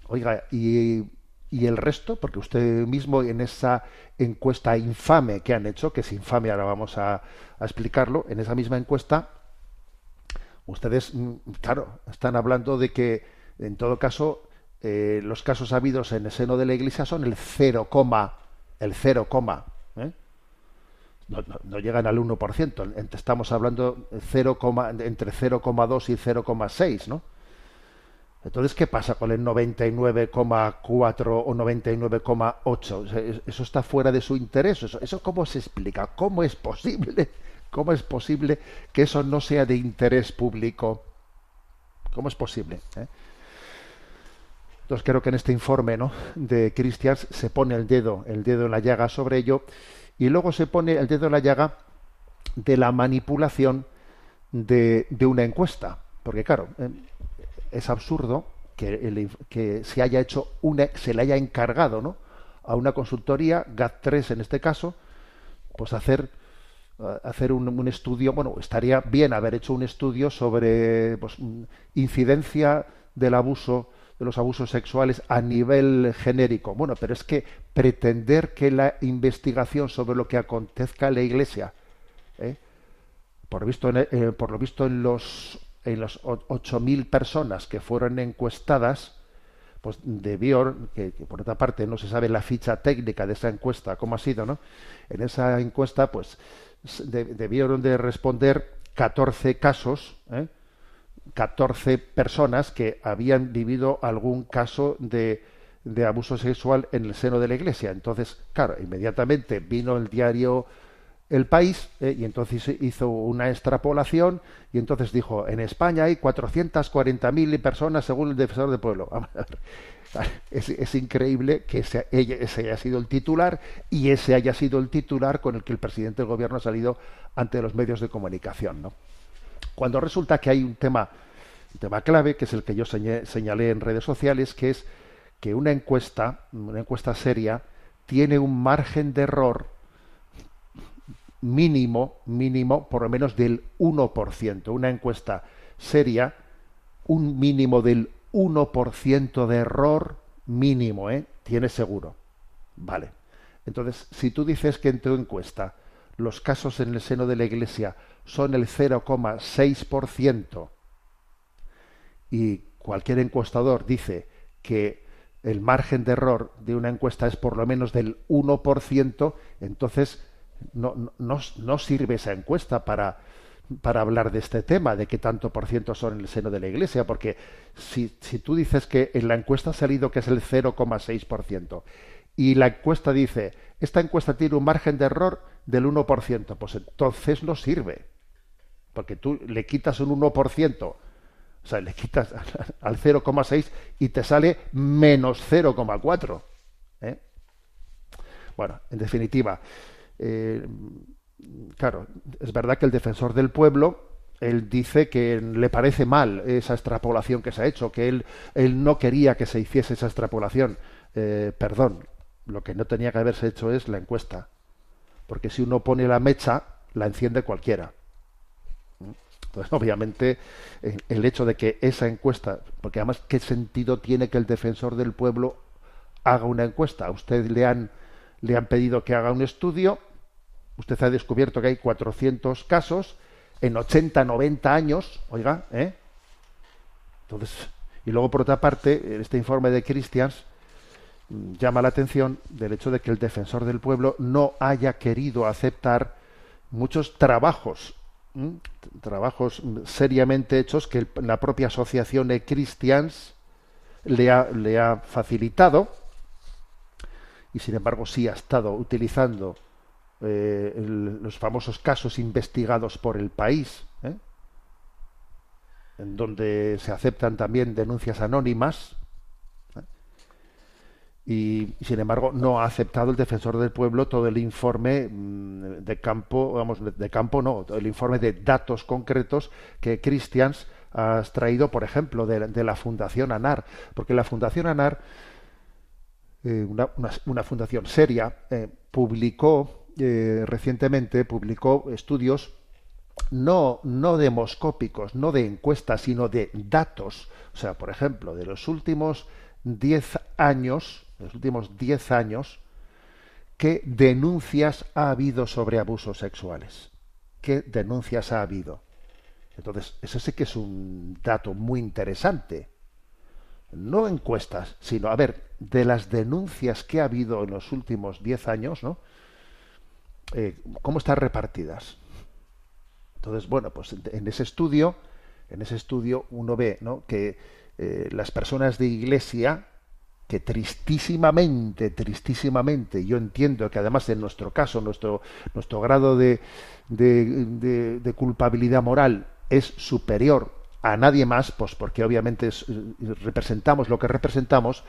oiga, ¿y, ¿y el resto? Porque usted mismo en esa encuesta infame que han hecho, que es infame, ahora vamos a explicarlo, en esa misma encuesta Ustedes, mm, claro, están hablando de que, en todo caso, eh, los casos habidos en el seno de la Iglesia son el 0, el 0, ¿eh? no, llegan al 1%. Estamos hablando 0, entre 0,2 y 0,6, ¿no? Entonces, ¿qué pasa con el 99,4 o 99,8? Eso está fuera de su interés. ¿Eso, ¿Eso cómo se explica? ¿Cómo es posible? ¿Cómo es posible que eso no sea de interés público? ¿Cómo es posible? Eh? Entonces creo que en este informe ¿no? de Christians se pone el dedo, el dedo en la llaga sobre ello, y luego se pone el dedo en la llaga de la manipulación de, una encuesta. Porque claro, eh, es absurdo que, que, se haya hecho una, se le haya encargado ¿no? a una consultoría, GAT3 en este caso, pues hacer hacer un, estudio, bueno, estaría bien haber hecho un estudio sobre pues, incidencia del abuso, de los abusos sexuales a nivel genérico. Bueno, pero es que pretender que la investigación sobre lo que acontezca en la Iglesia, ¿eh? por, visto eh, por lo visto en los en los 8.000 personas que fueron encuestadas, pues debió, que, que, por otra parte no se sabe la ficha técnica de esa encuesta, cómo ha sido, ¿no? En esa encuesta, pues debieron de responder 14 casos, ¿eh? 14 personas que habían vivido algún caso de, de, abuso sexual en el seno de la Iglesia. Entonces, claro, inmediatamente vino el diario El País ¿eh? y entonces hizo una extrapolación y entonces dijo, en España hay 440.000 personas según el defensor del pueblo. Es, increíble que ese, ese, haya sido el titular y ese haya sido el titular con el que el presidente del gobierno ha salido ante los medios de comunicación. ¿no? Cuando resulta que hay un tema, un tema clave, que es el que yo señalé en redes sociales, que es que una encuesta, una encuesta seria, tiene un margen de error mínimo, mínimo, por lo menos del 1%. Una encuesta seria, un mínimo del 1% de error mínimo, ¿eh? Tiene seguro. Vale. Entonces, si tú dices que en tu encuesta los casos en el seno de la Iglesia son el 0,6% y cualquier encuestador dice que el margen de error de una encuesta es por lo menos del 1%, entonces no, no, sirve esa encuesta para, para hablar de este tema, de qué tanto por ciento son en el seno de la Iglesia, porque si, si tú dices que en la encuesta ha salido que es el 0,6% y la encuesta dice, esta encuesta tiene un margen de error del 1%, pues entonces no sirve, porque tú le quitas un 1%, o sea, le quitas al 0,6 y te sale menos 0,4. ¿eh? Bueno, en definitiva, eh, claro, es verdad que el defensor del pueblo, él dice que le parece mal esa extrapolación que se ha hecho, que él, él no quería que se hiciese esa extrapolación. Eh, perdón, lo que no tenía que haberse hecho es la encuesta, porque si uno pone la mecha, la enciende cualquiera. Entonces, obviamente, el hecho de que esa encuesta, porque además, ¿qué sentido tiene que el defensor del pueblo haga una encuesta? A usted le han, le han pedido que haga un estudio, usted ha descubierto que hay 400 casos en 80, 90 años, oiga, ¿eh? Entonces, y luego por otra parte, este informe de Christians mm, llama la atención del hecho de que el defensor del pueblo no haya querido aceptar muchos trabajos trabajos seriamente hechos que la propia asociación de Christians le ha, le ha facilitado y sin embargo sí ha estado utilizando eh, los famosos casos investigados por el país, ¿eh? en donde se aceptan también denuncias anónimas y sin embargo no ha aceptado el defensor del pueblo todo el informe mm, de campo vamos de campo no el informe de datos concretos que Christians ha extraído por ejemplo de, la fundación ANAR porque la fundación ANAR eh, una, fundación seria eh, publicó eh, recientemente publicó estudios no, no demoscópicos, no de encuestas, sino de datos. O sea, por ejemplo, de los últimos 10 años, los últimos 10 años, ¿qué denuncias ha habido sobre abusos sexuales? ¿Qué denuncias ha habido? Entonces, ese sí que es un dato muy interesante. No encuestas, sino, a ver, de las denuncias que ha habido en los últimos 10 años, ¿no? Eh, ¿Cómo están repartidas? Entonces, bueno, pues en ese estudio, en ese estudio uno ve que eh, las personas de iglesia que tristísimamente, tristísimamente, yo entiendo que además en nuestro caso, nuestro, nuestro grado de, culpabilidad moral es superior a nadie más, pues porque obviamente representamos lo que representamos,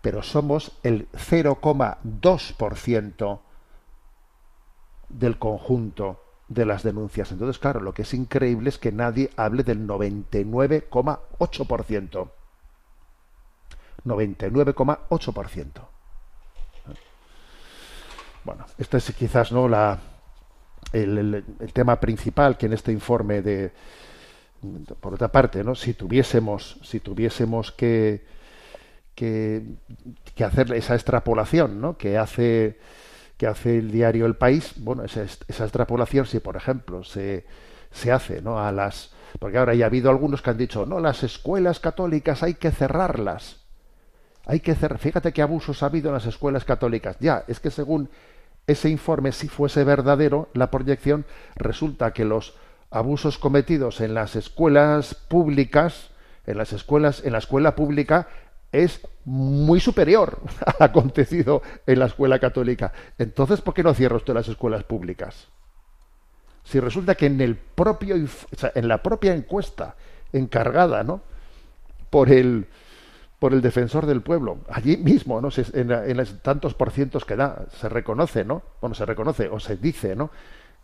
pero somos el 0,2% del conjunto de las denuncias. Entonces, claro, lo que es increíble es que nadie hable del 99,8%. 99,8%. Bueno, este es quizás no la el, tema principal que en este informe de por otra parte, ¿no? Si tuviésemos si tuviésemos que que, que hacer esa extrapolación, ¿no? Que hace que hace el diario El País, bueno, esa, esa extrapolación, si por ejemplo se, se hace, ¿no? A las porque ahora ya ha habido algunos que han dicho, no, las escuelas católicas hay que cerrarlas. Hay que hacer, fíjate qué abusos ha habido en las escuelas católicas. Ya, es que según ese informe, si fuese verdadero la proyección, resulta que los abusos cometidos en las escuelas públicas, en las escuelas, en la escuela pública, es muy superior al acontecido en la escuela católica. Entonces, ¿por qué no cierra usted las escuelas públicas? Si resulta que en el propio, en la propia encuesta encargada, ¿no? Por el por el defensor del pueblo. Allí mismo, ¿no? En, los tantos por cientos que da, se reconoce, ¿no? Bueno, se reconoce o se dice, ¿no?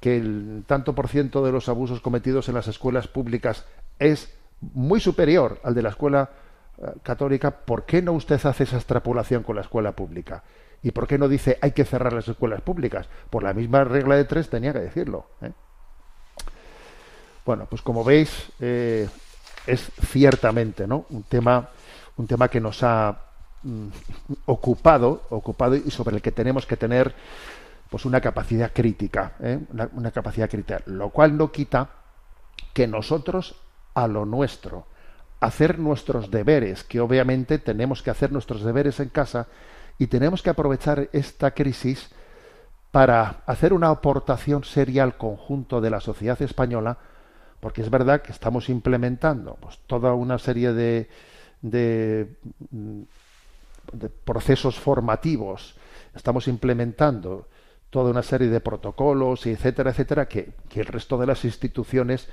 Que el tanto por ciento de los abusos cometidos en las escuelas públicas es muy superior al de la escuela católica. ¿Por qué no usted hace esa extrapolación con la escuela pública? ¿Y por qué no dice hay que cerrar las escuelas públicas? Por la misma regla de tres tenía que decirlo. ¿eh? Bueno, pues como veis, eh, es ciertamente ¿no? un tema un tema que nos ha mm, ocupado, ocupado y sobre el que tenemos que tener pues una capacidad crítica, ¿eh? una, capacidad crítica, lo cual no quita que nosotros a lo nuestro, hacer nuestros deberes, que obviamente tenemos que hacer nuestros deberes en casa y tenemos que aprovechar esta crisis para hacer una aportación seria al conjunto de la sociedad española, porque es verdad que estamos implementando pues, toda una serie de, de, procesos formativos, estamos implementando toda una serie de protocolos, etcétera, etcétera, que, el resto de las instituciones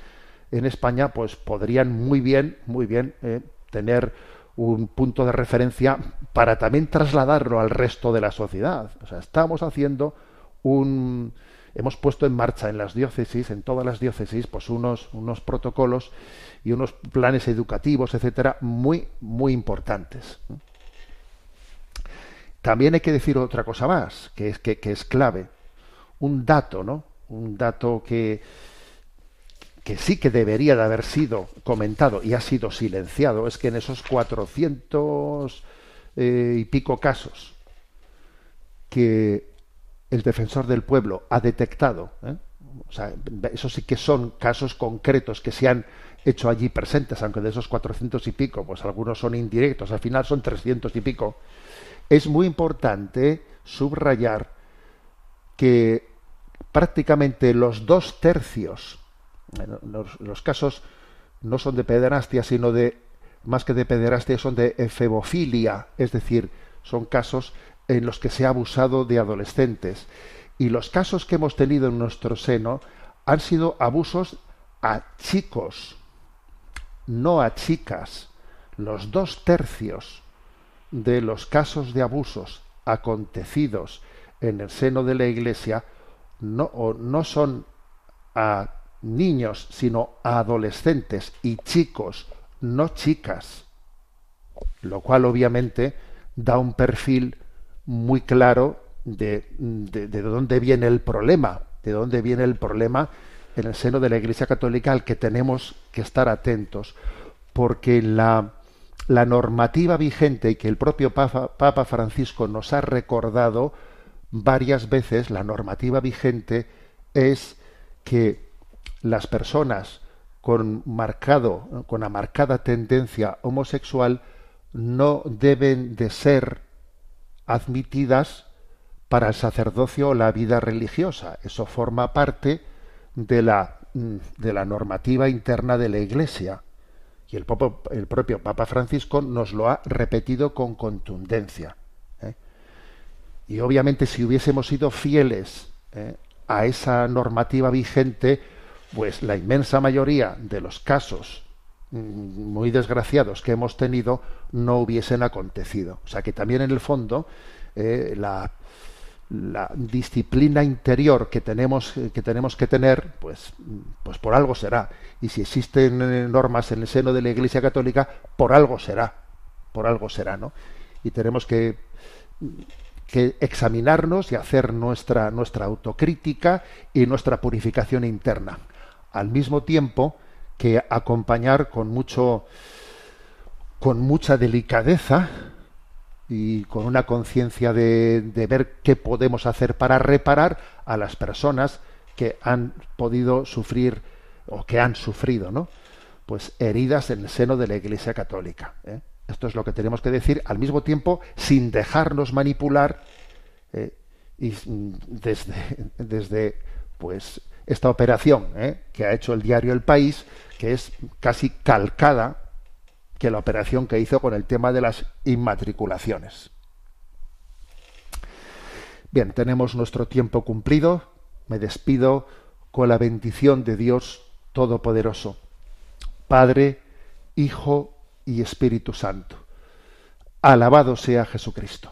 en España pues podrían muy bien, muy bien eh, tener un punto de referencia para también trasladarlo al resto de la sociedad. O sea, estamos haciendo un, hemos puesto en marcha en las diócesis, en todas las diócesis, pues unos, unos protocolos y unos planes educativos, etcétera, muy, muy importantes. También hay que decir otra cosa más, que es, que, es clave. Un dato, ¿no? Un dato que, que sí que debería de haber sido comentado y ha sido silenciado, es que en esos 400 eh, y pico casos que el defensor del pueblo ha detectado, ¿eh? o sea, eso sí que son casos concretos que se han hecho allí presentes, aunque de esos 400 y pico, pues algunos son indirectos, al final son 300 y pico, es muy importante subrayar que prácticamente los dos tercios, los, casos no son de pederastia, sino de, más que de pederastia, son de efebofilia, es decir, son casos en los que se ha abusado de adolescentes. Y los casos que hemos tenido en nuestro seno han sido abusos a chicos, no a chicas. Los dos tercios de los casos de abusos acontecidos en el seno de la Iglesia no, no son a niños, sino adolescentes y chicos, no chicas. Lo cual obviamente da un perfil muy claro de, de, dónde viene el problema, de dónde viene el problema en el seno de la Iglesia Católica al que tenemos que estar atentos, porque la, la normativa vigente y que el propio Papa, Papa, Francisco nos ha recordado varias veces, la normativa vigente es que las personas con marcado, con una marcada tendencia homosexual no deben de ser admitidas para el sacerdocio o la vida religiosa. Eso forma parte de la, de la normativa interna de la Iglesia. Y el, el, propio Papa Francisco nos lo ha repetido con contundencia. ¿eh? Y obviamente si hubiésemos sido fieles ¿eh? a esa normativa vigente, pues la inmensa mayoría de los casos Mm, muy desgraciados que hemos tenido no hubiesen acontecido. O sea que también en el fondo eh, la, disciplina interior que tenemos, eh, que tenemos que tener, pues, pues por algo será. Y si existen eh, normas en el seno de la Iglesia Católica, por algo será. Por algo será, ¿no? Y tenemos que, que examinarnos y hacer nuestra, nuestra autocrítica y nuestra purificación interna. Al mismo tiempo, que acompañar con mucho con mucha delicadeza y con una conciencia de, de, ver qué podemos hacer para reparar a las personas que han podido sufrir o que han sufrido, ¿no? Pues heridas en el seno de la Iglesia Católica. ¿eh? Esto es lo que tenemos que decir al mismo tiempo sin dejarnos manipular ¿eh? y desde, desde pues esta operación ¿eh? que ha hecho el diario El País que es casi calcada que la operación que hizo con el tema de las inmatriculaciones. Bien, tenemos nuestro tiempo cumplido. Me despido con la bendición de Dios Todopoderoso, Padre, Hijo y Espíritu Santo. Alabado sea Jesucristo.